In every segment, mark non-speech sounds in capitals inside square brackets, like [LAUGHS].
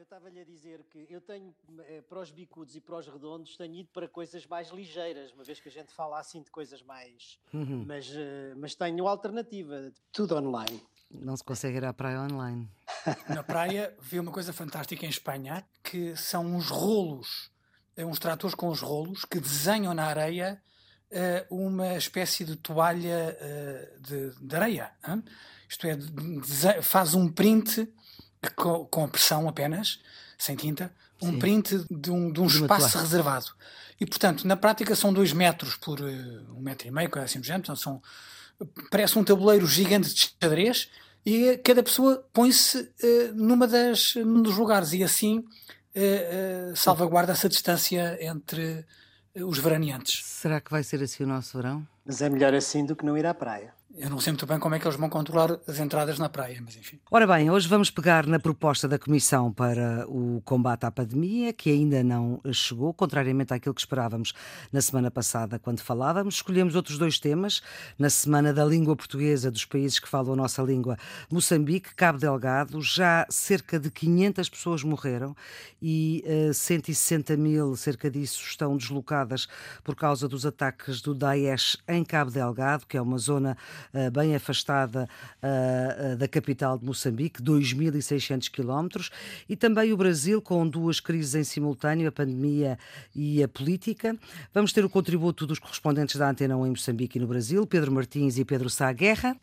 eu estava-lhe a dizer que eu tenho, eh, para os bicudos e para os redondos, tenho ido para coisas mais ligeiras, uma vez que a gente fala assim de coisas mais. Uhum. Mas, eh, mas tenho alternativa, tudo online. Não se consegue ir à praia online. [LAUGHS] Na praia vi uma coisa fantástica em Espanha, que são uns rolos, eh, uns tratores com os rolos, que desenham na areia uma espécie de toalha de, de, areia. Hein? Isto é, faz um print com, com pressão apenas, sem tinta, um Sim. print de um, de um espaço reservado. E, portanto, na prática são dois metros por uh, um metro e meio, coisa assim do género. Portanto, são, parece um tabuleiro gigante de xadrez e cada pessoa põe-se uh, numa das, num dos lugares e assim uh, salvaguarda essa distância entre os veraneantes. Será que vai ser assim o nosso verão? Mas é melhor assim do que não ir à praia. Eu não sei muito bem como é que eles vão controlar as entradas na praia, mas enfim. Ora bem, hoje vamos pegar na proposta da Comissão para o combate à pandemia, que ainda não chegou, contrariamente àquilo que esperávamos na semana passada, quando falávamos. Escolhemos outros dois temas. Na Semana da Língua Portuguesa dos países que falam a nossa língua, Moçambique, Cabo Delgado, já cerca de 500 pessoas morreram e uh, eh, 160 mil, cerca disso, estão deslocadas por causa dos ataques do Daesh em Cabo Delgado, que é uma zona bem afastada uh, da capital de Moçambique, 2.600 quilómetros, e também o Brasil, com duas crises em simultâneo, a pandemia e a política. Vamos ter o contributo dos correspondentes da Antena 1 em Moçambique e no Brasil, Pedro Martins e Pedro Sá Guerra.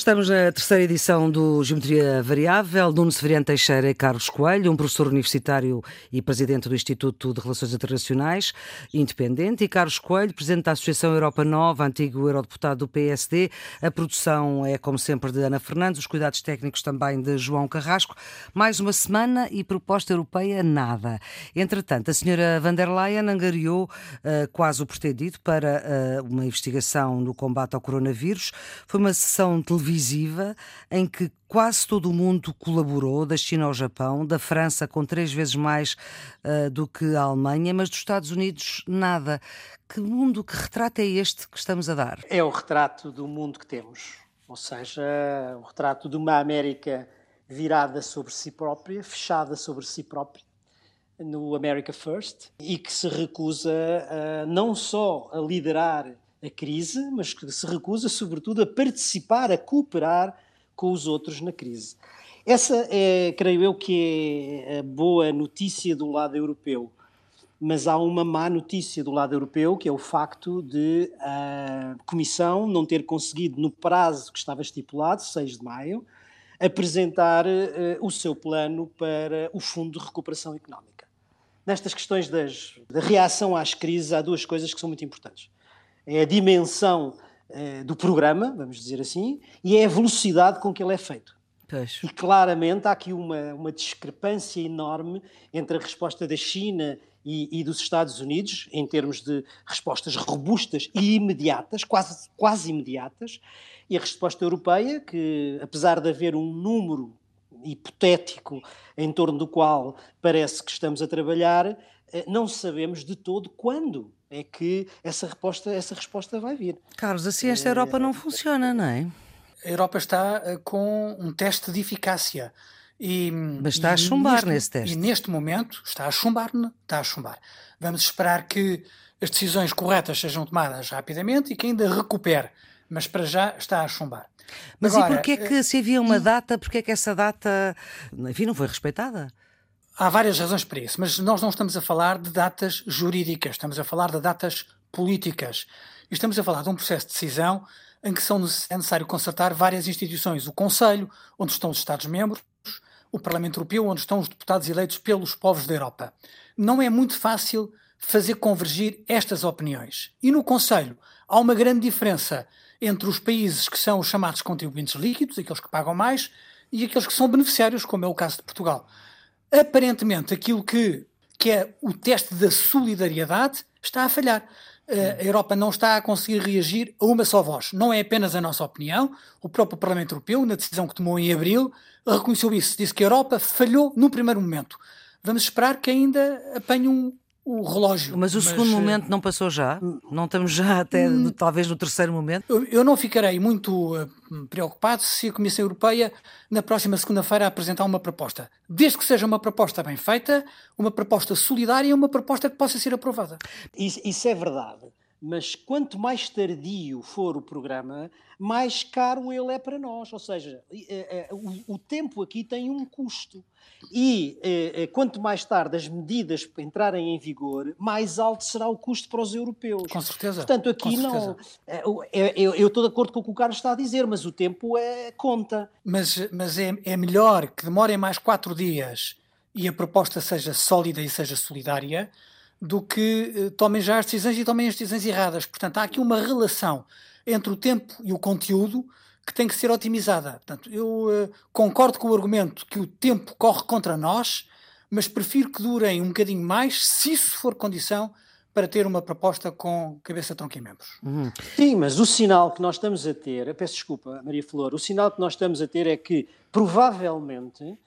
Estamos na terceira edição do Geometria Variável. Nuno Severiano Teixeira e Carlos Coelho, um professor universitário e presidente do Instituto de Relações Internacionais, independente, e Carlos Coelho, presidente da Associação Europa Nova, antigo eurodeputado do PSD. A produção é, como sempre, de Ana Fernandes, os cuidados técnicos também de João Carrasco. Mais uma semana e proposta europeia nada. Entretanto, a senhora van der Leyen angariou uh, quase o pretendido para uh, uma investigação no combate ao coronavírus. Foi uma sessão televisiva televisiva em que quase todo o mundo colaborou, da China ao Japão, da França com três vezes mais uh, do que a Alemanha, mas dos Estados Unidos nada. Que mundo, que retrato é este que estamos a dar? É o retrato do mundo que temos, ou seja, o retrato de uma América virada sobre si própria, fechada sobre si própria, no America First, e que se recusa uh, não só a liderar a crise, mas que se recusa, sobretudo, a participar, a cooperar com os outros na crise. Essa é, creio eu, que é a boa notícia do lado europeu. Mas há uma má notícia do lado europeu, que é o facto de a Comissão não ter conseguido, no prazo que estava estipulado, 6 de maio, apresentar uh, o seu plano para o Fundo de Recuperação Económica. Nestas questões das, da reação às crises, há duas coisas que são muito importantes é a dimensão eh, do programa, vamos dizer assim, e é a velocidade com que ele é feito. Pois. E claramente há aqui uma, uma discrepância enorme entre a resposta da China e, e, dos Estados Unidos, em termos de respostas robustas e imediatas, quase, quase imediatas, e a resposta europeia, que apesar de haver um número hipotético em torno do qual parece que estamos a trabalhar, eh, não sabemos de todo quando é que essa resposta, essa resposta vai vir. Carlos, assim esta eh, Europa não funciona, não é? A Europa está eh, com um teste de eficácia. E, Mas está a chumbar neste, nesse teste. E neste momento está a chumbar, está a chumbar. Vamos esperar que as decisões corretas sejam tomadas rapidamente e que ainda recupere. Mas para já está a chumbar. Mas Agora, e porquê que se havia uma data, porquê é que essa data, enfim, não foi respeitada? Há várias razões para isso, mas nós não estamos a falar de datas jurídicas, estamos a falar de datas políticas. E estamos a falar de um processo de decisão em que são, é necessário concertar várias instituições. O Conselho, onde estão os Estados-membros, o Parlamento Europeu, onde estão os deputados eleitos pelos povos da Europa. Não é muito fácil fazer convergir estas opiniões. E no Conselho há uma grande diferença entre os países que são os chamados contribuintes líquidos, aqueles que pagam mais, e aqueles que são beneficiários, como é o caso de Portugal aparentemente aquilo que, que é o teste da solidariedade está a falhar. a Europa não está a conseguir reagir a uma só voz. Não é apenas a nossa opinião. O próprio Parlamento Europeu, na decisão que tomou em abril, reconheceu isso. Disse que a Europa falhou no primeiro momento. Vamos esperar que ainda apanhe um, o relógio. Mas o mas, segundo momento não passou já? Não estamos já até hum, talvez no terceiro momento? Eu, eu não ficarei muito uh, preocupado se a Comissão Europeia na próxima segunda-feira apresentar uma proposta. Desde que seja uma proposta bem feita, uma proposta solidária e uma proposta que possa ser aprovada. Isso, isso é verdade. Mas quanto mais tardio for o programa, mais caro ele é para nós. Ou seja, é, é, o, tempo aqui tem um custo. E é, quanto mais tarde as medidas entrarem em vigor, mais alto será o custo para os europeus. Com certeza. Portanto, aqui não. Eu estou de acordo com o que o Carlos está a dizer, mas o tempo é, conta. Mas, mas é, é melhor que demorem mais quatro dias e a proposta seja sólida e seja solidária do que tomem já as decisões e tomem as decisões erradas. Portanto, há aqui uma relação entre o tempo e o conteúdo que tem que ser otimizada. Portanto, eu uh, concordo com o argumento que o tempo corre contra nós, mas prefiro que durem um bocadinho mais, se isso for condição para ter uma proposta com cabeça, tronco e membros. Uhum. Sim, mas o sinal que nós estamos a ter, peço desculpa, Maria Flor, o sinal que nós estamos a ter é que provavelmente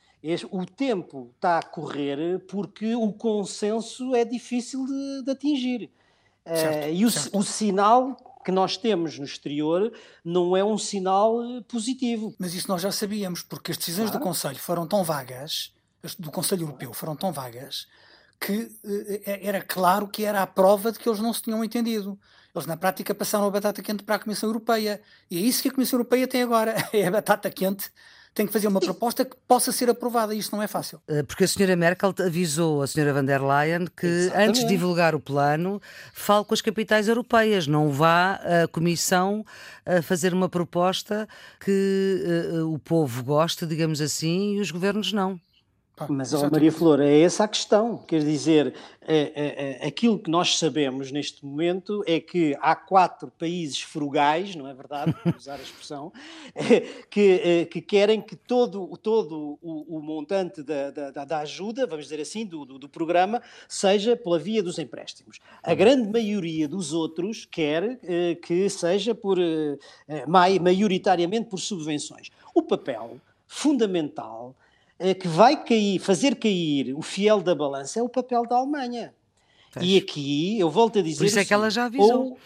o tempo está a correr porque o consenso é difícil de, de atingir. Certo, uh, e o, o sinal que nós temos no exterior não é um sinal eh, positivo. Mas isso nós já sabíamos, porque as decisões claro. do Conselho foram tão vagas, do Conselho Europeu foram tão vagas, que eh, era claro que era a prova de que eles não se tinham entendido. Eles, na prática, passaram a batata quente para a Comissão Europeia. E é isso que a Comissão Europeia tem agora: [LAUGHS] é a batata quente tem que fazer uma proposta que possa ser aprovada e isto não é fácil. Eh, porque a senhora Merkel avisou a senhora van der Leyen que Exatamente. antes de divulgar o plano, fale com as capitais europeias, não vá a Comissão a fazer uma proposta que uh, o povo gosta, digamos assim, e os governos não. Mas, oh, Maria Flor, é essa a questão. Quer dizer, é, é, é, aquilo que nós sabemos neste momento é que há quatro países frugais, não é verdade, Vou [LAUGHS] usar a expressão, que, é, que querem que todo, todo o, o montante da, da, da, ajuda, vamos dizer assim, do, do, do, programa, seja pela via dos empréstimos. A grande maioria dos outros quer é, que seja por, é, maioritariamente por subvenções. O papel fundamental que vai cair, fazer cair o fiel da balança é o papel da Alemanha. E aqui, eu volto a dizer. Por isso é que ela assim, já avisou. Ou,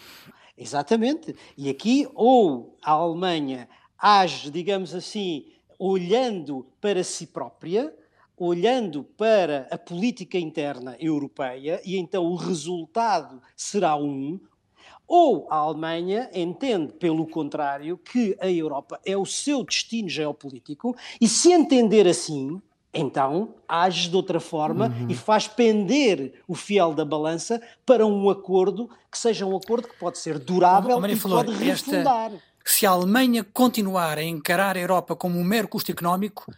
exatamente. E aqui, ou a Alemanha age, digamos assim, olhando para si própria, olhando para a política interna europeia, e então o resultado será um, ou a Alemanha entende, pelo contrário, que a Europa é o seu destino geopolítico e, se entender assim, então age de outra forma uhum. e faz pender o fiel da balança para um acordo que seja um acordo que pode ser durável oh, e Flor, pode refundar. Esta, se a Alemanha continuar a encarar a Europa como um mero custo económico,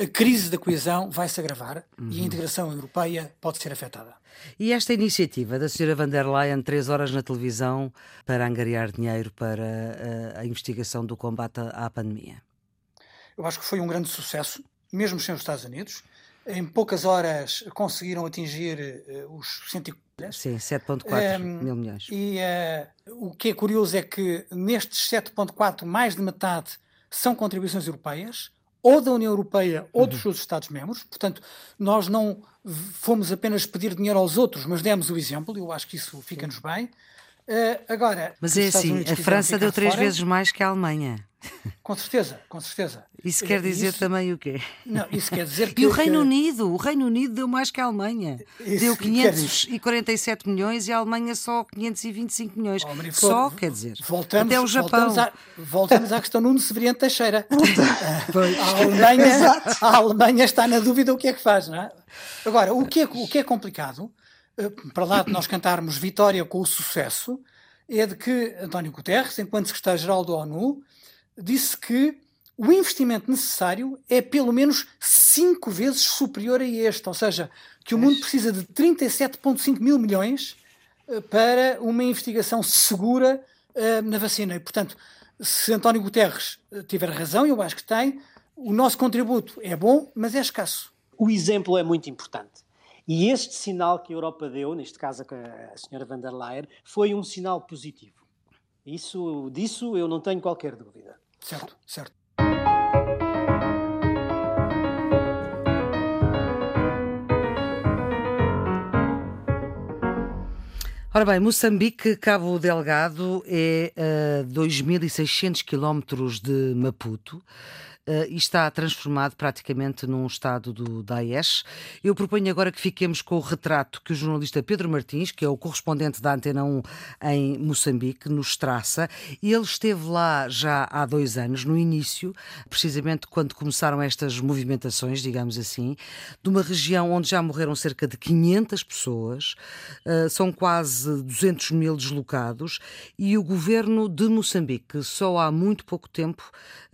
a crise da coesão vai se agravar uhum. e a uhum. integração europeia pode ser afetada. E esta iniciativa da Sra. van der Leyen, três horas na televisão, para angariar dinheiro para a, eh, a investigação do combate à pandemia? Eu acho que foi um grande sucesso, mesmo sem os Estados Unidos. Em poucas horas conseguiram atingir uh, os 140 Sim, 7,4 um, mil milhões. E uh, o que é curioso é que nestes 7,4, mais de metade são contribuições europeias ou da União Europeia ou dos uhum. seus Estados-membros. Portanto, nós não fomos apenas pedir dinheiro aos outros, mas demos o exemplo, eu acho que isso fica-nos bem. Uh, agora, mas é assim, a França deu três fora, vezes mais que a Alemanha. Com certeza, com certeza. Isso quer dizer isso, também o quê? Não, isso quer dizer [LAUGHS] que. E o Reino que... Unido? O Reino Unido deu mais que a Alemanha. Isso deu 547 milhões e a Alemanha só 525 milhões. Oh, só, quer dizer. Voltamos, até o Japão. Voltamos, à, voltamos à questão Nuno Severiano Teixeira. [LAUGHS] a, Alemanha, [LAUGHS] a Alemanha está na dúvida o que é que faz, não é? Agora, o que é, o que é complicado, eh, para lá de nós cantarmos vitória com o sucesso, é de que António Guterres, enquanto secretário-geral da ONU, disse que o investimento necessário é pelo menos cinco vezes superior a este, ou seja, que o mundo precisa de 37,5 mil milhões eh, para uma investigação segura uh, na vacina. E, portanto, se António Guterres eh, tiver razão, eu acho que tem, o nosso contributo é bom, mas é escasso. O exemplo é muito importante. E este sinal que a Europa deu, neste caso a senhora van der Leyen, foi um sinal positivo. Isso, disso eu não tenho qualquer dúvida. Certo, certo. Ora bem, Moçambique, Cabo Delgado é a 2.600 quilómetros de Maputo uh, e está transformado praticamente num estado do Daesh. Eu proponho agora que fiquemos com o retrato que o jornalista Pedro Martins, que é o correspondente da Antena 1 em Moçambique, nos traça. Ele esteve lá já há dois anos, no início, precisamente quando começaram estas movimentações, digamos assim, de uma região onde já morreram cerca de 500 pessoas, uh, são quase 200 mil deslocados, e o governo de Moçambique, só há muito pouco tempo,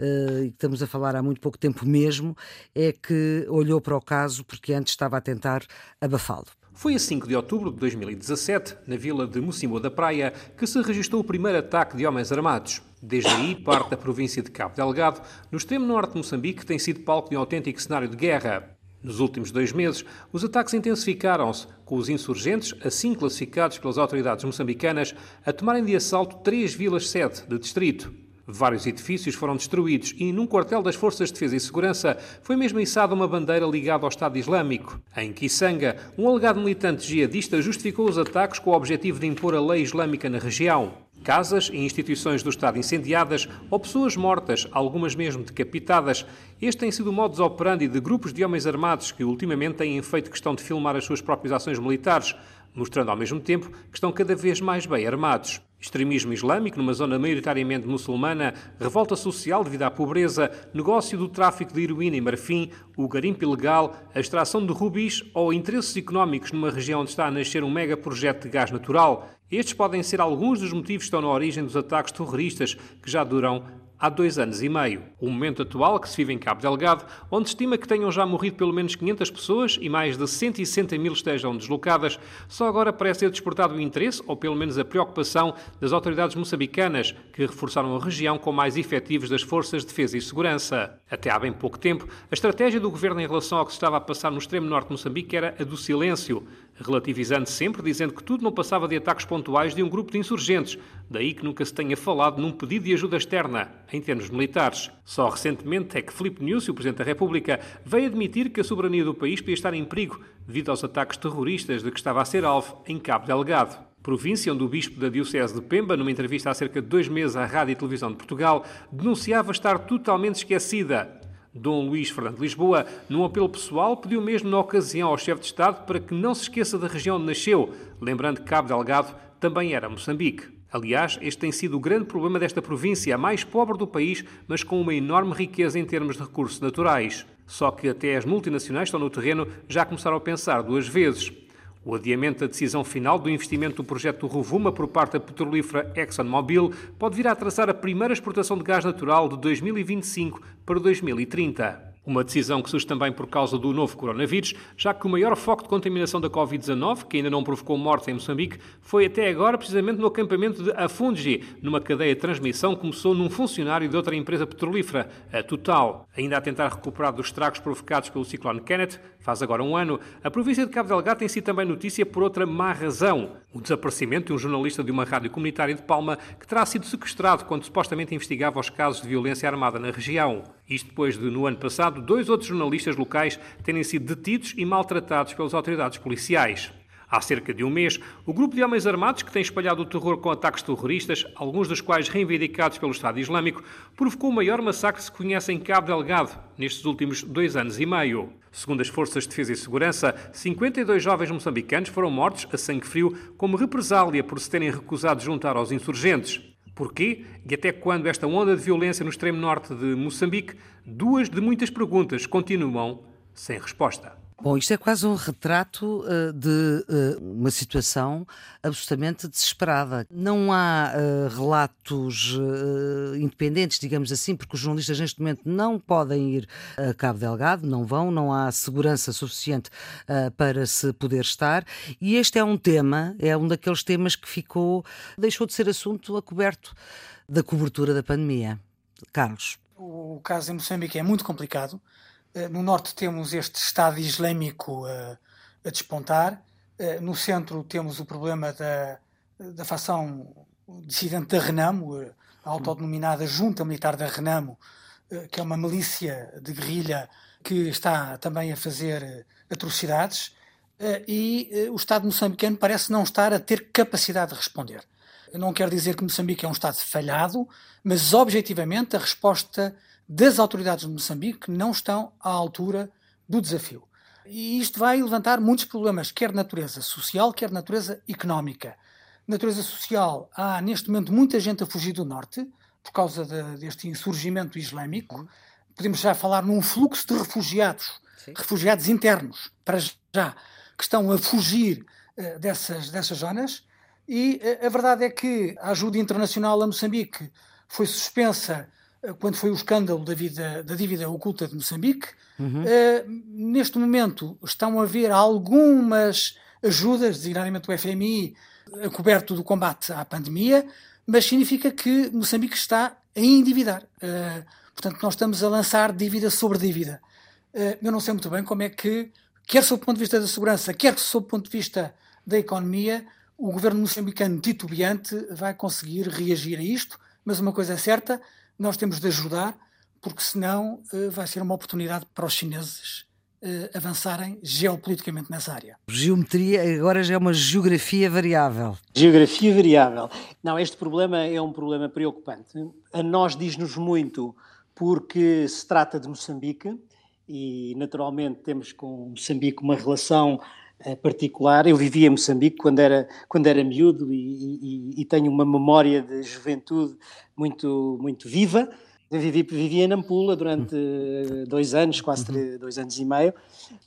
uh, estamos a falar falar há muito pouco tempo mesmo, é que olhou para o caso porque antes estava a tentar abafá-lo. Foi a 5 de outubro de 2017, na vila de Mocimboa da Praia, que se registrou o primeiro ataque de homens armados. Desde aí, parte da província de Cabo Delgado, no extremo norte de Moçambique, tem sido palco de um autêntico cenário de guerra. Nos últimos dois meses, os ataques intensificaram-se, com os insurgentes, assim classificados pelas autoridades moçambicanas, a tomarem de assalto três vilas-sede de distrito. Vários edifícios foram destruídos e, num quartel das Forças de Defesa e Segurança, foi mesmo içada uma bandeira ligada ao Estado Islâmico. Em Kisanga, um alegado militante jihadista justificou os ataques com o objetivo de impor a lei islâmica na região. Casas e instituições do Estado incendiadas ou pessoas mortas, algumas mesmo decapitadas. Este tem sido o modus operandi de grupos de homens armados que ultimamente têm feito questão de filmar as suas próprias ações militares, mostrando ao mesmo tempo que estão cada vez mais bem armados. Extremismo islâmico numa zona maioritariamente muçulmana, revolta social devido à pobreza, negócio do tráfico de heroína e marfim, o garimpo ilegal, a extração de rubis ou interesses económicos numa região onde está a nascer um mega projeto de gás natural. Estes podem ser alguns dos motivos que estão na origem dos ataques terroristas que já duram há dois anos e meio. O momento atual que se vive em Cabo Delgado, onde estima que tenham já morrido pelo menos 500 pessoas e mais de 160 mil estejam deslocadas, só agora parece ter despertado o interesse, ou pelo menos a preocupação, das autoridades moçambicanas, que reforçaram a região com mais efetivos das forças de defesa e segurança. Até há bem pouco tempo, a estratégia do governo em relação ao que se estava a passar no extremo norte de Moçambique era a do silêncio, relativizando sempre, dizendo que tudo não passava de ataques pontuais de um grupo de insurgentes, daí que nunca se tenha falado num pedido de ajuda externa, em termos militares. Só recentemente é que Filipe Nunes, o Presidente da República, veio admitir que a soberania do país podia estar em perigo devido aos ataques terroristas de que estava a ser alvo em Cabo Delgado. Província onde o bispo da Diocese de Pemba, numa entrevista há cerca de dois meses à Rádio e Televisão de Portugal, denunciava estar totalmente esquecida Dom Luís Fernando de Lisboa, num apelo pessoal, pediu mesmo na ocasião ao chefe de Estado para que não se esqueça da região onde nasceu, lembrando que Cabo Delgado também era Moçambique. Aliás, este tem sido o grande problema desta província, a mais pobre do país, mas com uma enorme riqueza em termos de recursos naturais. Só que até as multinacionais estão no terreno já começaram a pensar duas vezes. O adiamento da decisão final do investimento do projeto Rovuma por parte da petrolífera ExxonMobil pode vir a atrasar a primeira exportação de gás natural de 2025 para 2030. Uma decisão que surge também por causa do novo coronavírus, já que o maior foco de contaminação da Covid-19, que ainda não provocou morte em Moçambique, foi até agora precisamente no acampamento de Afungi, numa cadeia de transmissão que começou num funcionário de outra empresa petrolífera, a Total. Ainda a tentar recuperar dos estragos provocados pelo ciclone Kenneth, faz agora um ano, a província de Cabo Delgado tem sido também notícia por outra má razão. O desaparecimento de um jornalista de uma rádio comunitária de Palma que terá sido sequestrado quando supostamente investigava os casos de violência armada na região. Isto depois de, no ano passado, dois outros jornalistas locais terem sido detidos e maltratados pelas autoridades policiais. Há cerca de um mês, o grupo de homens armados que tem espalhado o terror com ataques terroristas, alguns dos quais reivindicados pelo Estado Islâmico, provocou o maior massacre que se conhece em Cabo Delgado nestes últimos dois anos e meio. Segundo as Forças de Defesa e Segurança, 52 jovens moçambicanos foram mortos a sangue frio como represália por se terem recusado juntar aos insurgentes. Porquê e até quando esta onda de violência no extremo norte de Moçambique? Duas de muitas perguntas continuam sem resposta. Bom, isto é quase um retrato uh, de uh, uma situação absolutamente desesperada. Não há uh, relatos independentes, digamos assim, porque os jornalistas neste momento não podem ir a Cabo Delgado, não vão, não há segurança suficiente para se poder estar. E este é um tema, é um daqueles temas que ficou, deixou de ser assunto a coberto da cobertura da pandemia. Carlos. O caso em Moçambique é muito complicado. Eh, no norte temos este Estado Islâmico uh, a despontar. Uh, no centro temos o problema da, da facção dissidente da Renamo, a autodenominada Junta Militar da Renamo, que é uma milícia de guerrilha que está também a fazer atrocidades. e o Estado moçambicano parece não estar a ter capacidade de responder. Eu não quero dizer que Moçambique é um Estado falhado, mas objetivamente a resposta das autoridades de Moçambique não estão à altura do desafio. E isto vai levantar muitos problemas, quer de natureza social, quer de natureza económica. Natureza social, há neste momento muita gente a fugir do norte por causa de, deste insurgimento islâmico. Podemos já falar num fluxo de refugiados, Sim. refugiados internos, para já, que estão a fugir uh, dessas, dessas zonas. E uh, a verdade é que a ajuda internacional a Moçambique foi suspensa quando foi o escândalo da, vida, da dívida oculta de Moçambique. Uhum. Uh, neste momento estão a haver algumas ajudas, designadamente o FMI, a coberto do combate à pandemia, mas significa que Moçambique está a endividar. Uh, portanto, nós estamos a lançar dívida sobre dívida. Uh, eu não sei muito bem como é que, quer sob o ponto de vista da segurança, quer sob o ponto de vista da economia, o governo moçambicano titubeante vai conseguir reagir a isto, mas uma coisa é certa, nós temos de ajudar porque senão uh, vai ser uma oportunidade para os chineses uh, avançarem geopoliticamente nessa área. Geometria agora já é uma geografia variável. Geografia variável. Não, este problema é um problema preocupante. A nós diz-nos muito porque se trata de Moçambique e naturalmente temos com Moçambique uma relação uh, particular. Eu vivia em Moçambique quando era, quando era miúdo e, e, e tenho uma memória de juventude muito, muito viva. Eu vivi, vivi em Nampula durante dois anos, quase uhum. dois anos e meio,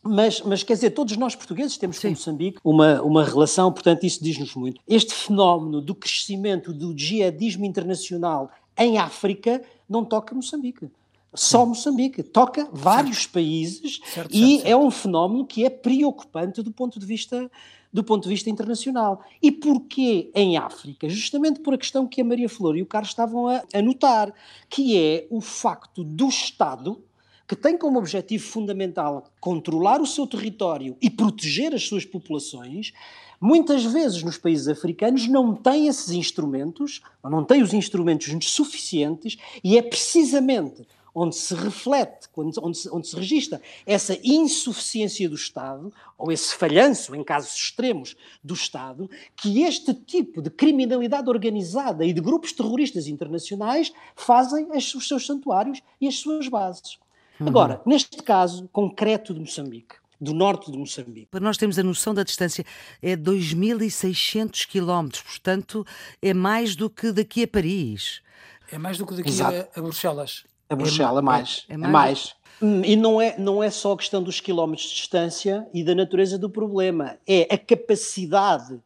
mas, mas quer dizer, todos nós portugueses temos Sim. com Moçambique uma, uma relação, portanto, isso diz-nos muito. Este fenómeno do crescimento do jihadismo internacional em África não toca Moçambique. Só Moçambique, toca vários certo. países certo, e certo, é um fenómeno que é preocupante do ponto de vista do ponto de vista internacional. E porquê em África? Justamente por a questão que a Maria Flor e o Carlos estavam a, a notar, que é o facto do Estado, que tem como objetivo fundamental controlar o seu território e proteger as suas populações, muitas vezes nos países africanos não tem esses instrumentos, não tem os instrumentos suficientes, e é precisamente onde se reflete, onde se, onde se registra essa insuficiência do Estado, ou esse falhanço, em casos extremos, do Estado, que este tipo de criminalidade organizada e de grupos terroristas internacionais fazem os seus santuários e as suas bases. Uhum. Agora, neste caso concreto de Moçambique, do norte de Moçambique. Para nós termos a noção da distância, é 2.600 quilómetros, portanto é mais do que daqui a Paris. É mais do que daqui a, a Bruxelas. A Bruxelas, é, mais. É, é mais. É mais. Hum, e não é, não é só a questão dos quilómetros de distância e da natureza do problema, é a capacidade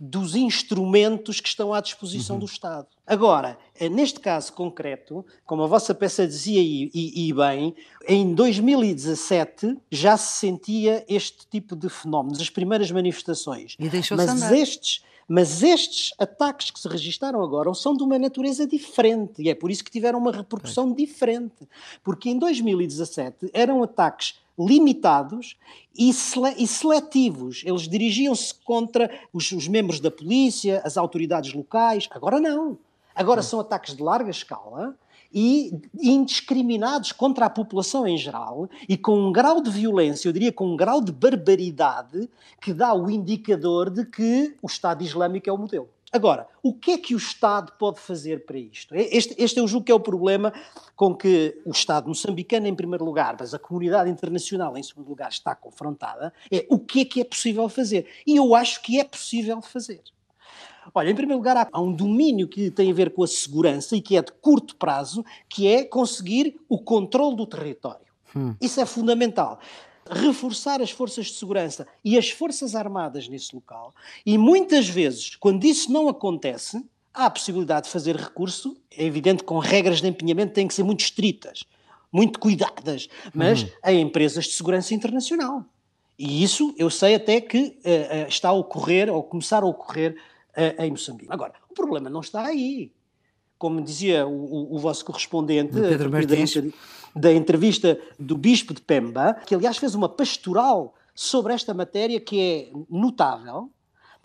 dos instrumentos que estão à disposição uhum. do Estado. Agora, eh, neste caso concreto, como a vossa peça dizia e, e, e, bem, em 2017 já se sentia este tipo de fenómenos, as primeiras manifestações. E deixou Mas estes mas estes ataques que se registaram agora são de uma natureza diferente e é por isso que tiveram uma repercussão é. diferente. Porque em 2017 eram ataques limitados e, sele seletivos. Eles dirigiam-se contra os, os, membros da polícia, as autoridades locais. Agora não. Agora são ataques de larga escala e indiscriminados contra a população em geral e com um grau de violência, eu diria com um grau de barbaridade que dá o indicador de que o Estado Islâmico é o modelo. Agora, o que é que o Estado pode fazer para isto? Este, este eu julgo que é o problema com que o Estado moçambicano, em primeiro lugar, mas a comunidade internacional, em segundo lugar, está confrontada, é o que é que é possível fazer. E eu acho que é possível fazer. Olha, em primeiro lugar, há um domínio que tem a ver com a segurança e que é de curto prazo, que é conseguir o controle do território. Hum. Isso é fundamental reforçar as forças de segurança e as forças armadas nesse local. E muitas vezes, quando isso não acontece, há a possibilidade de fazer recurso. É evidente que com regras de empenhamento têm que ser muito estritas, muito cuidadas, mas uhum. a empresas de segurança internacional. E isso eu sei até que uh, está a ocorrer, ou começar a ocorrer em Moçambique. Agora, o problema não está aí. Como dizia o, o, vosso correspondente da, da, entrevista do Bispo de Pemba, que aliás fez uma pastoral sobre esta matéria que é notável,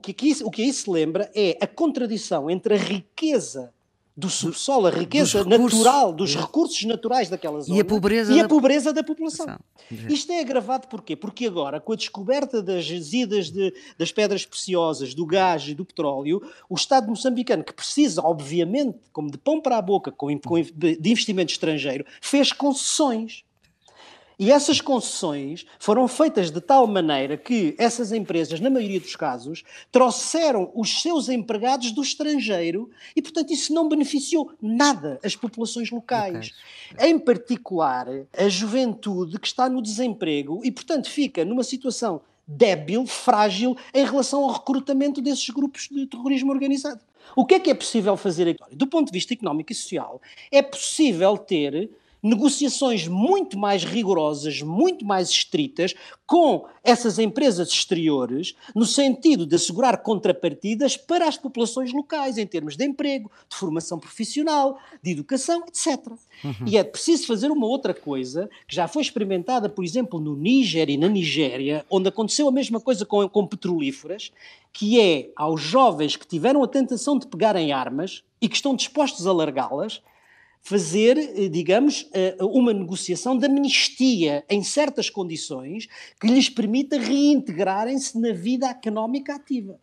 que aqui, o que aí se lembra é a contradição entre a riqueza do subsolo, a riqueza dos natural, dos recursos naturais daquela zona e a pobreza, e a pobreza da, da população. Isto é agravado porquê? Porque agora, com a descoberta das jazidas de, das pedras preciosas, do gás e do petróleo, o Estado moçambicano, que precisa, obviamente, como de pão para a boca, com, com de investimento estrangeiro, fez concessões. E essas concessões foram feitas de tal maneira que essas empresas, na maioria dos casos, trouxeram os seus empregados do estrangeiro e, portanto, isso não beneficiou nada as populações locais. Okay. Em particular, a juventude que está no desemprego e, portanto, fica numa situação débil, frágil em relação ao recrutamento desses grupos de terrorismo organizado. O que é que é possível fazer aqui? Do ponto de vista económico e social, é possível ter negociações muito mais rigorosas, muito mais estritas com essas empresas exteriores, no sentido de assegurar contrapartidas para as populações locais, em termos de emprego, de formação profissional, de educação, etc. Uhum. E é preciso fazer uma outra coisa, que já foi experimentada, por exemplo, no Níger e na Nigéria, onde aconteceu a mesma coisa com, com petrolíferas, que é aos jovens que tiveram a tentação de pegarem armas e que estão dispostos a largá-las, fazer, eh, digamos, eh, uma negociação de amnistia em certas condições que lhes permita reintegrarem-se na vida económica ativa.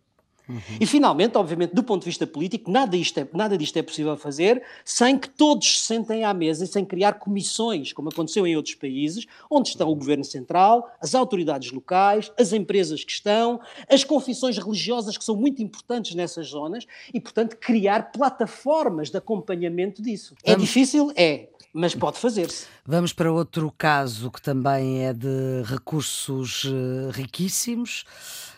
Uhum. E finalmente, obviamente, do ponto de vista político, nada, isto é, nada disto é possível fazer sem que todos se sentem à mesa e sem criar comissões, como aconteceu em outros países, onde estão o governo central, as autoridades locais, as empresas que estão, as confissões religiosas que são muito importantes nessas zonas e, portanto, criar plataformas de acompanhamento disso. É difícil? É mas pode fazer-se. Vamos para outro caso que também é de recursos eh, riquíssimos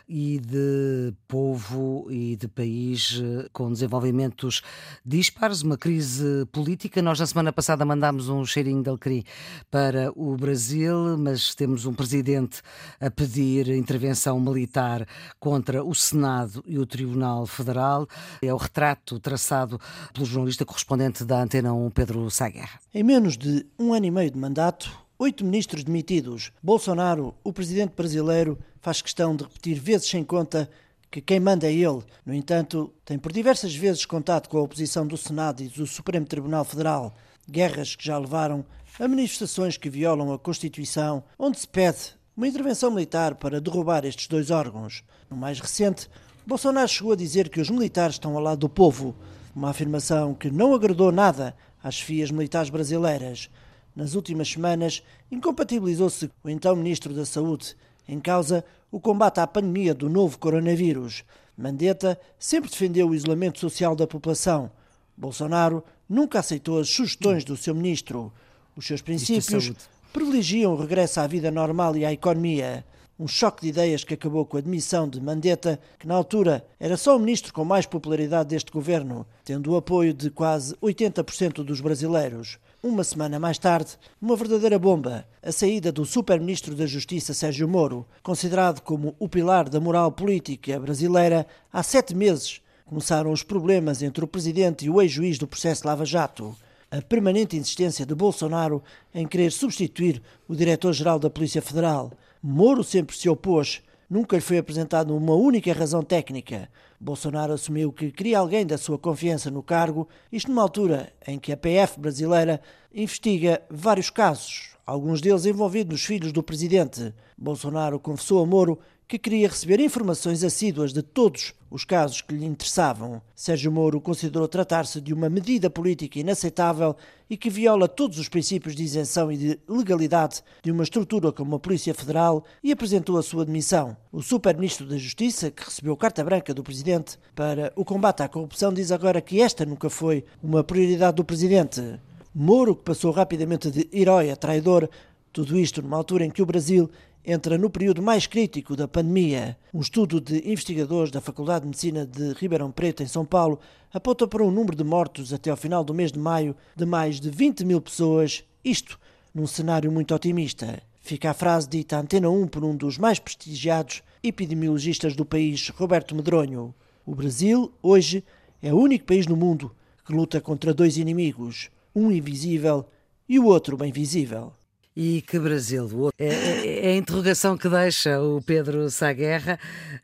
e de povo e de país eh, com desenvolvimentos dispares, uma crise política. Nós, na semana passada, mandámos um cheirinho de alecrim para o Brasil, mas temos um presidente a pedir intervenção militar contra o Senado e o Tribunal Federal. É o retrato traçado pelo jornalista correspondente da Antena 1, Pedro Saguerra. Em menos de um ano e meio de mandato, oito ministros demitidos. Bolsonaro, o presidente brasileiro, faz questão de repetir vezes sem conta que quem manda é ele. No entanto, tem por diversas vezes contato com a oposição do Senado e do Supremo Tribunal Federal, guerras que já levaram a manifestações que violam a Constituição, onde se pede uma intervenção militar para derrubar estes dois órgãos. No mais recente, Bolsonaro chegou a dizer que os militares estão ao lado do povo, uma afirmação que não agradou nada às fias militares brasileiras. Nas últimas semanas, incompatibilizou-se o então Ministro da Saúde, em causa o combate à pandemia do novo coronavírus. Mandetta sempre defendeu o isolamento social da população. Bolsonaro nunca aceitou as sugestões do seu ministro. Os seus princípios privilegiam o regresso à vida normal e à economia. Um choque de ideias que acabou com a demissão de Mandetta, que na altura era só o ministro com mais popularidade deste governo, tendo o apoio de quase 80% dos brasileiros. Uma semana mais tarde, uma verdadeira bomba, a saída do super-ministro da Justiça Sérgio Moro, considerado como o pilar da moral política brasileira, há sete meses começaram os problemas entre o presidente e o ex-juiz do processo Lava Jato. A permanente insistência de Bolsonaro em querer substituir o diretor-geral da Polícia Federal. Moro sempre se opôs nunca lhe foi apresentada uma única razão técnica. Bolsonaro assumiu que queria alguém da sua confiança no cargo, isto numa altura em que a PF brasileira investiga vários casos, alguns deles envolvidos nos filhos do presidente. Bolsonaro confessou a Moro que queria receber informações assíduas de todos os casos que lhe interessavam. Sérgio Moro considerou tratar-se de uma medida política inaceitável e que viola todos os princípios de isenção e de legalidade de uma estrutura como a Polícia Federal e apresentou a sua demissão. O super-ministro da Justiça, que recebeu carta branca do presidente para o combate à corrupção, diz agora que esta nunca foi uma prioridade do presidente. Moro, que passou rapidamente de herói a traidor, tudo isto numa altura em que o Brasil entra no período mais crítico da pandemia. Um estudo de investigadores da Faculdade de Medicina de Ribeirão Preto, em São Paulo, aponta para um número de mortos até ao final do mês de maio de mais de 20 mil pessoas, isto num cenário muito otimista. Fica a frase dita à Antena 1 por um dos mais prestigiados epidemiologistas do país, Roberto Medronho. O Brasil, hoje, é o único país no mundo que luta contra dois inimigos, um invisível e o outro bem visível. E que Brasil? É, é, é a interrogação que deixa o Pedro Saguerra.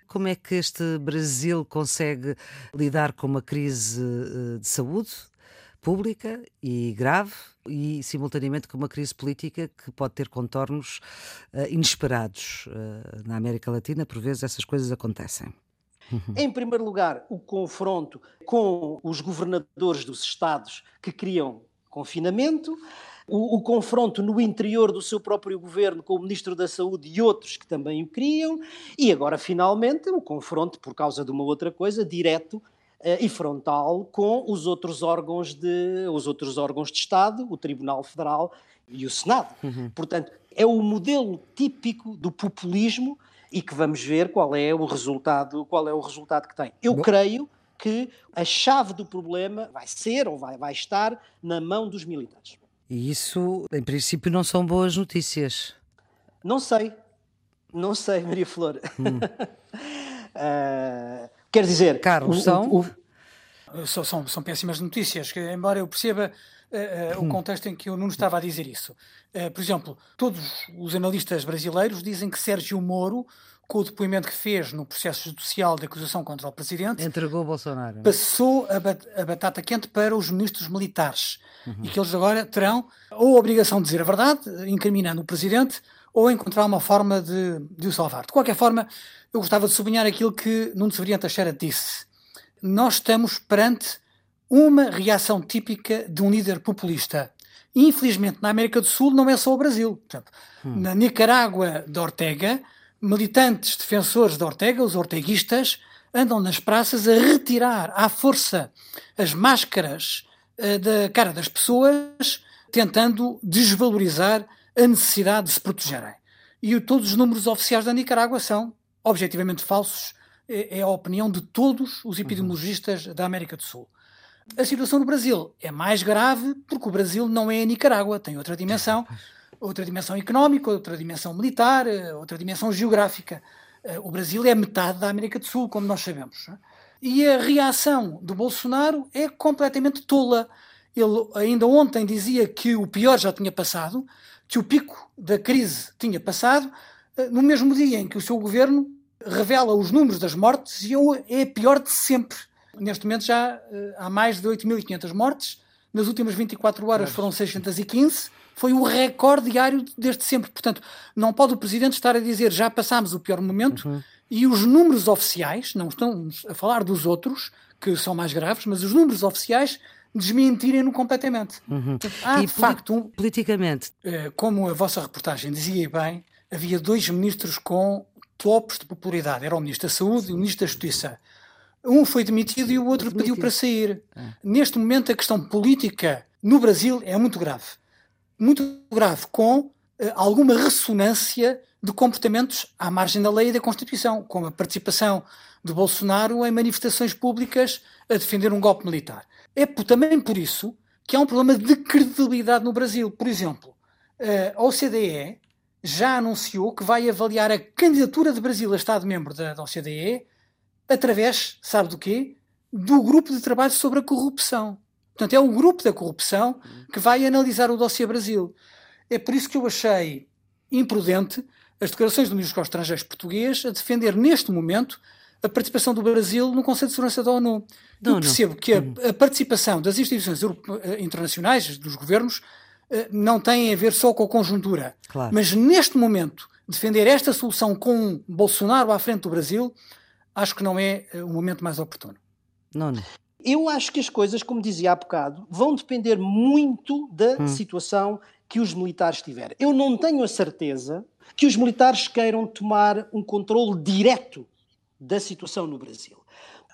Como é que este Brasil consegue lidar com uma crise eh, de saúde pública e grave e, simultaneamente, com uma crise política que pode ter contornos uh, inesperados. Uh, na América Latina, por vezes, essas coisas acontecem. [LAUGHS] Em primeiro lugar, o confronto com os governadores dos Estados que criam confinamento, o, o, confronto no interior do seu próprio governo com o Ministro da Saúde e outros que também o criam, e agora, finalmente, o confronto, por causa de uma outra coisa, direto uh, e frontal com os outros órgãos de, os outros órgãos de Estado, o Tribunal Federal e o Senado. Uhum. Portanto, é o modelo típico do populismo e que vamos ver qual é o resultado, qual é o resultado que tem. Eu Bom. creio que a chave do problema vai ser ou vai, vai estar na mão dos militares. E isso, em princípio, não são boas notícias. Não sei. Não sei, Maria Flor. Hum. uh, [LAUGHS] quer dizer. Carlos, o, são? O, o... São, são péssimas notícias, que, embora eu perceba uh, uh, o contexto em que o Nuno estava a dizer isso. Uh, por exemplo, todos os analistas brasileiros dizem que Sérgio Moro, com o depoimento que fez no processo judicial de acusação contra o presidente, entregou Bolsonaro. Passou a, bat a batata quente para os ministros militares uhum. e que eles agora terão ou a obrigação de dizer a verdade, incriminando o presidente, ou encontrar uma forma de, de o salvar. De qualquer forma, eu gostava de sublinhar aquilo que Nuno Severiano Teixeira disse. Nós estamos perante uma reação típica de um líder populista. Infelizmente, na América do Sul não é só o Brasil. Exemplo, hum. Na Nicarágua de Ortega, militantes defensores de Ortega, os orteguistas, andam nas praças a retirar à força as máscaras uh, da cara das pessoas, tentando desvalorizar a necessidade de se protegerem. E todos os números oficiais da Nicarágua são objetivamente falsos, é, é a opinião de todos os epidemiologistas uhum. da América do Sul. A situação no Brasil é mais grave porque o Brasil não é a Nicarágua, tem outra dimensão, [LAUGHS] outra dimensão económica, outra dimensão militar, eh, outra dimensão geográfica. Eh, o Brasil é metade da América do Sul, como nós sabemos. E a reação do Bolsonaro é completamente tola. Ele ainda ontem dizia que o pior já tinha passado, que o pico da crise tinha passado, eh, no mesmo dia em que o seu governo revela os números das mortes e é a pior de sempre. Neste momento já há mais de 8.500 mortes. Nas últimas 24 horas foram 615. Foi o recorde diário desde sempre. Portanto, não pode o Presidente estar a dizer já passámos o pior momento uhum. e os números oficiais, não estamos a falar dos outros, que são mais graves, mas os números oficiais desmentirem-no completamente. Uhum. Há, e de facto, um, politicamente. Uh, como a vossa reportagem dizia bem, havia dois ministros com topos de popularidade. Era o Ministro da Saúde e o Ministro da Justiça. Um foi demitido e o outro demitido. pediu para sair. É. Neste momento, a questão política no Brasil é muito grave. Muito grave, com uh, alguma ressonância de comportamentos à margem da lei e da Constituição, como a participação de Bolsonaro em manifestações públicas a defender um golpe militar. É por, também por isso que há um problema de credibilidade no Brasil. Por exemplo, uh, a OCDE já anunciou que vai avaliar a candidatura de Brasil a Estado-membro da, da OCDE através, sabe do quê? Do grupo de trabalho sobre a corrupção. Portanto, é o grupo da corrupção que vai analisar o dossiê Brasil. É por isso que eu achei imprudente as declarações do Ministro dos Estrangeiros português a defender neste momento a participação do Brasil no Conselho de Segurança da ONU. Não, eu percebo não. que a, hum. a, participação das instituições eh, internacionais, dos governos, eh, não tem a ver só com a conjuntura. Claro. Mas neste momento, defender esta solução com Bolsonaro à frente do Brasil acho que não é eh, o momento mais oportuno. Não, não. Eu acho que as coisas, como dizia há bocado, vão depender muito da hum. situação que os militares tiverem. Eu não tenho a certeza que os militares queiram tomar um controle direto da situação no Brasil.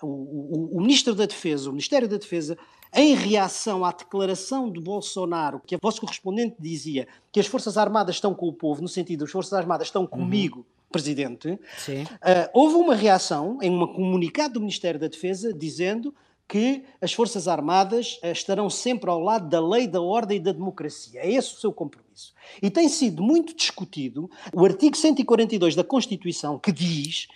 O, o, o, Ministro da Defesa, o Ministério da Defesa, em reação à declaração de Bolsonaro, que a vosso correspondente dizia que as Forças Armadas estão com o povo, no sentido, as Forças Armadas estão uhum. comigo, uhum presidente, uh, houve uma reação em um comunicado do Ministério da Defesa dizendo que as Forças Armadas uh, estarão sempre ao lado da lei, da ordem e da democracia. É esse o seu compromisso. E tem sido muito discutido o artigo 142 da Constituição que diz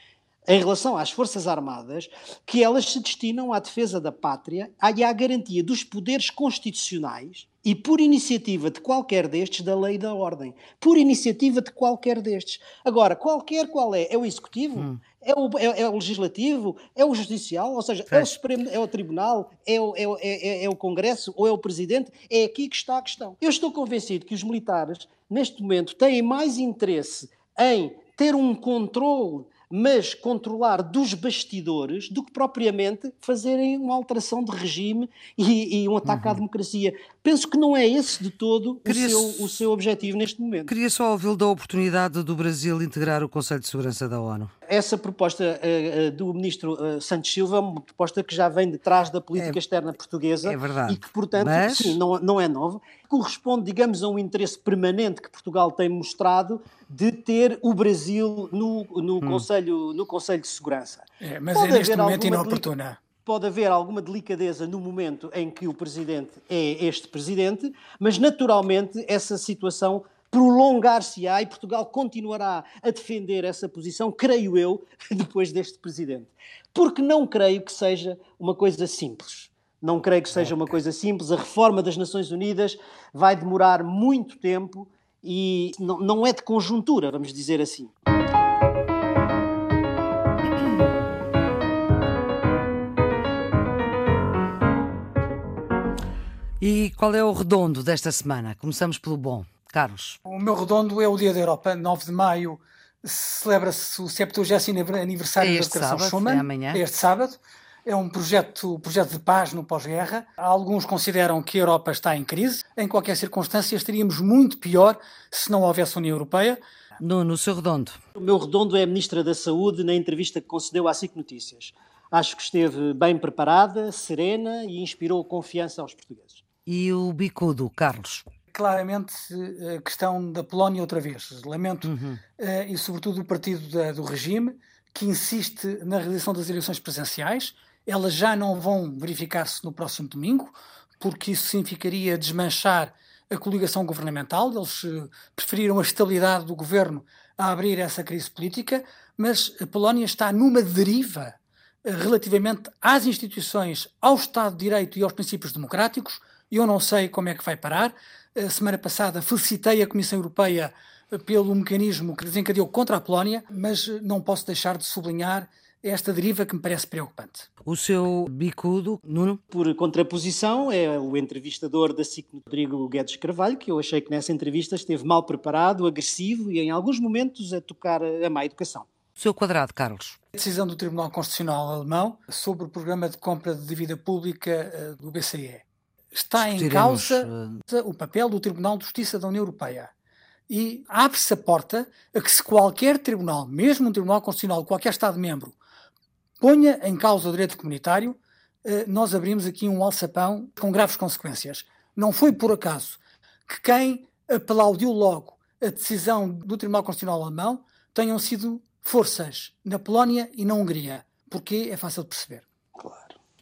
em relação às Forças Armadas, que elas se destinam à defesa da pátria e à garantia dos poderes constitucionais e por iniciativa de qualquer destes da lei da ordem. Por iniciativa de qualquer destes. Agora, qualquer qual é? É o executivo? Hum. É, o, é, é o, legislativo? É o judicial? Ou seja, é o, Supremo, é o tribunal? É o, é, é, é o Congresso? Ou é o presidente? É aqui que está a questão. Eu estou convencido que os militares, neste momento, têm mais interesse em ter um controle mas controlar dos bastidores do que propriamente fazerem uma alteração de regime e, e um ataque uhum. à democracia. Penso que não é esse de todo o seu, o seu objetivo neste momento. Queria só ouvi-lo da oportunidade do Brasil integrar o Conselho de Segurança da ONU. Essa proposta uh, uh, do ministro uh, Santos Silva é uma proposta que já vem de trás da política é, externa portuguesa é verdade. e que, portanto, Mas... sim, não, não é nova. Corresponde, digamos, a um interesse permanente que Portugal tem mostrado de ter o Brasil no, no, hum. Conselho, no Conselho de Segurança. É, mas Pode é neste momento inoportuna. Pode haver alguma delicadeza no momento em que o presidente é este presidente, mas naturalmente essa situação prolongar-se-á e Portugal continuará a defender essa posição, creio eu, [LAUGHS] depois deste presidente. Porque não creio que seja uma coisa simples. Não creio que seja uma coisa simples. A reforma das Nações Unidas vai demorar muito tempo e não, não é de conjuntura, vamos dizer assim. E qual é o redondo desta semana? Começamos pelo bom. Carlos. O meu redondo é o Dia da Europa, 9 de maio. Celebra-se o 70 aniversário é da Declaração Schuman. É amanhã. É este sábado é um projeto, projeto de paz no pós-guerra. Alguns consideram que a Europa está em crise. Em qualquer circunstância, estaríamos muito pior se não houvesse União Europeia. No, no seu redondo. O meu redondo é a Ministra da Saúde na entrevista que concedeu à SIC Notícias. Acho que esteve bem preparada, serena e inspirou confiança aos portugueses. E o bicudo, Carlos? claramente a questão da Polónia outra vez. Lamento, uhum. uh, e sobretudo o partido da, do regime, que insiste na realização das eleições presenciais elas já não vão verificar-se no próximo domingo, porque isso significaria desmanchar a coligação governamental. Eles uh, preferiram a estabilidade do governo a abrir essa crise política, mas a Polónia está numa deriva relativamente às instituições, ao Estado de Direito e aos princípios democráticos. Eu não sei como é que vai parar. A semana passada felicitei a Comissão Europeia uh, pelo mecanismo que desencadeou contra a Polónia, mas não posso deixar de sublinhar esta deriva que me parece preocupante. O seu bicudo, Nuno? Por contraposição, é o entrevistador da SIC, Rodrigo Guedes Carvalho, que eu achei que nessa entrevista esteve mal preparado, agressivo e em alguns momentos a tocar a má educação. O seu quadrado, Carlos? A decisão do Tribunal Constitucional Alemão sobre o programa de compra de dívida pública eh, do BCE. Está em causa eh, o papel do Tribunal de Justiça da União Europeia e abre-se a porta a que se qualquer tribunal, mesmo um tribunal constitucional, qualquer Estado-membro, ponha em causa o direito comunitário, eh, nós abrimos aqui um alçapão com graves consequências. Não foi por acaso que quem aplaudiu logo a decisão do Tribunal Constitucional Alemão tenham sido forças na Polónia e na Hungria. Porque é fácil de perceber.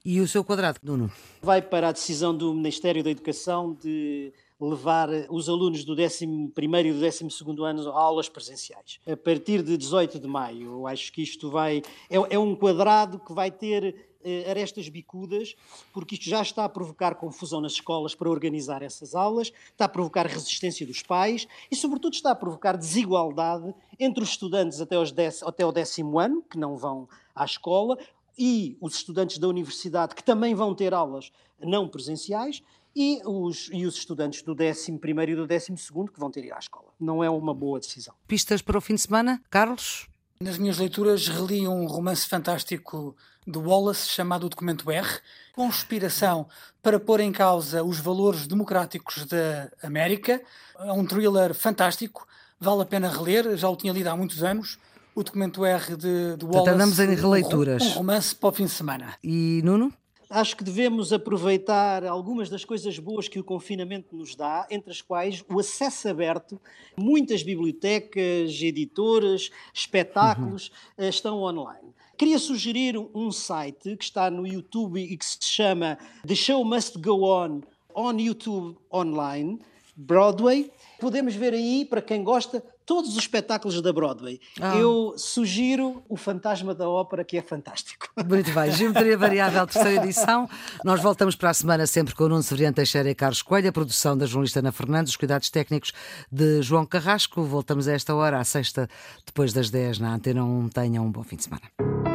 E o seu quadrado, Nuno? Vai para a decisão do Ministério da Educação de levar os alunos do 11 e do 12 ano a aulas presenciais. A partir de 18 de maio, acho que isto vai. É, é um quadrado que vai ter eh, arestas bicudas, porque isto já está a provocar confusão nas escolas para organizar essas aulas, está a provocar resistência dos pais e, sobretudo, está a provocar desigualdade entre os estudantes até, os dec, até o décimo ano, que não vão à escola, e os estudantes da universidade, que também vão ter aulas não presenciais, e os, e os estudantes do 11 e do 12 que vão ter ir à escola. Não é uma boa decisão. Pistas para o fim de semana, Carlos? Nas minhas leituras reli um romance fantástico de Wallace chamado O Documento R, conspiração para pôr em causa os valores democráticos da América. É um thriller fantástico, vale a pena reler, já o tinha lido há muitos anos. O Documento R de, de Wallace. Portanto, andamos em releituras. Um, um romance para o fim de semana. E Nuno? acho que devemos aproveitar algumas das coisas boas que o confinamento nos dá, entre as quais o acesso aberto. Muitas bibliotecas, editoras, espetáculos uhum. estão online. Queria sugerir um site que está no YouTube e que se chama The Show Must Go On on YouTube Online Broadway. Podemos ver aí, para quem gosta, todos os espetáculos da Broadway. Ah. Eu sugiro o Fantasma da Ópera, que é fantástico. [LAUGHS] Muito bem. Geometria Variável, terceira edição. Nós voltamos para a semana sempre com o Nuno Severiano Teixeira e Carlos Coelho, a produção da jornalista Ana Fernandes, os cuidados técnicos de João Carrasco. Voltamos a esta hora, à sexta, depois das 10, na Antena 1. Tenham um bom fim de semana.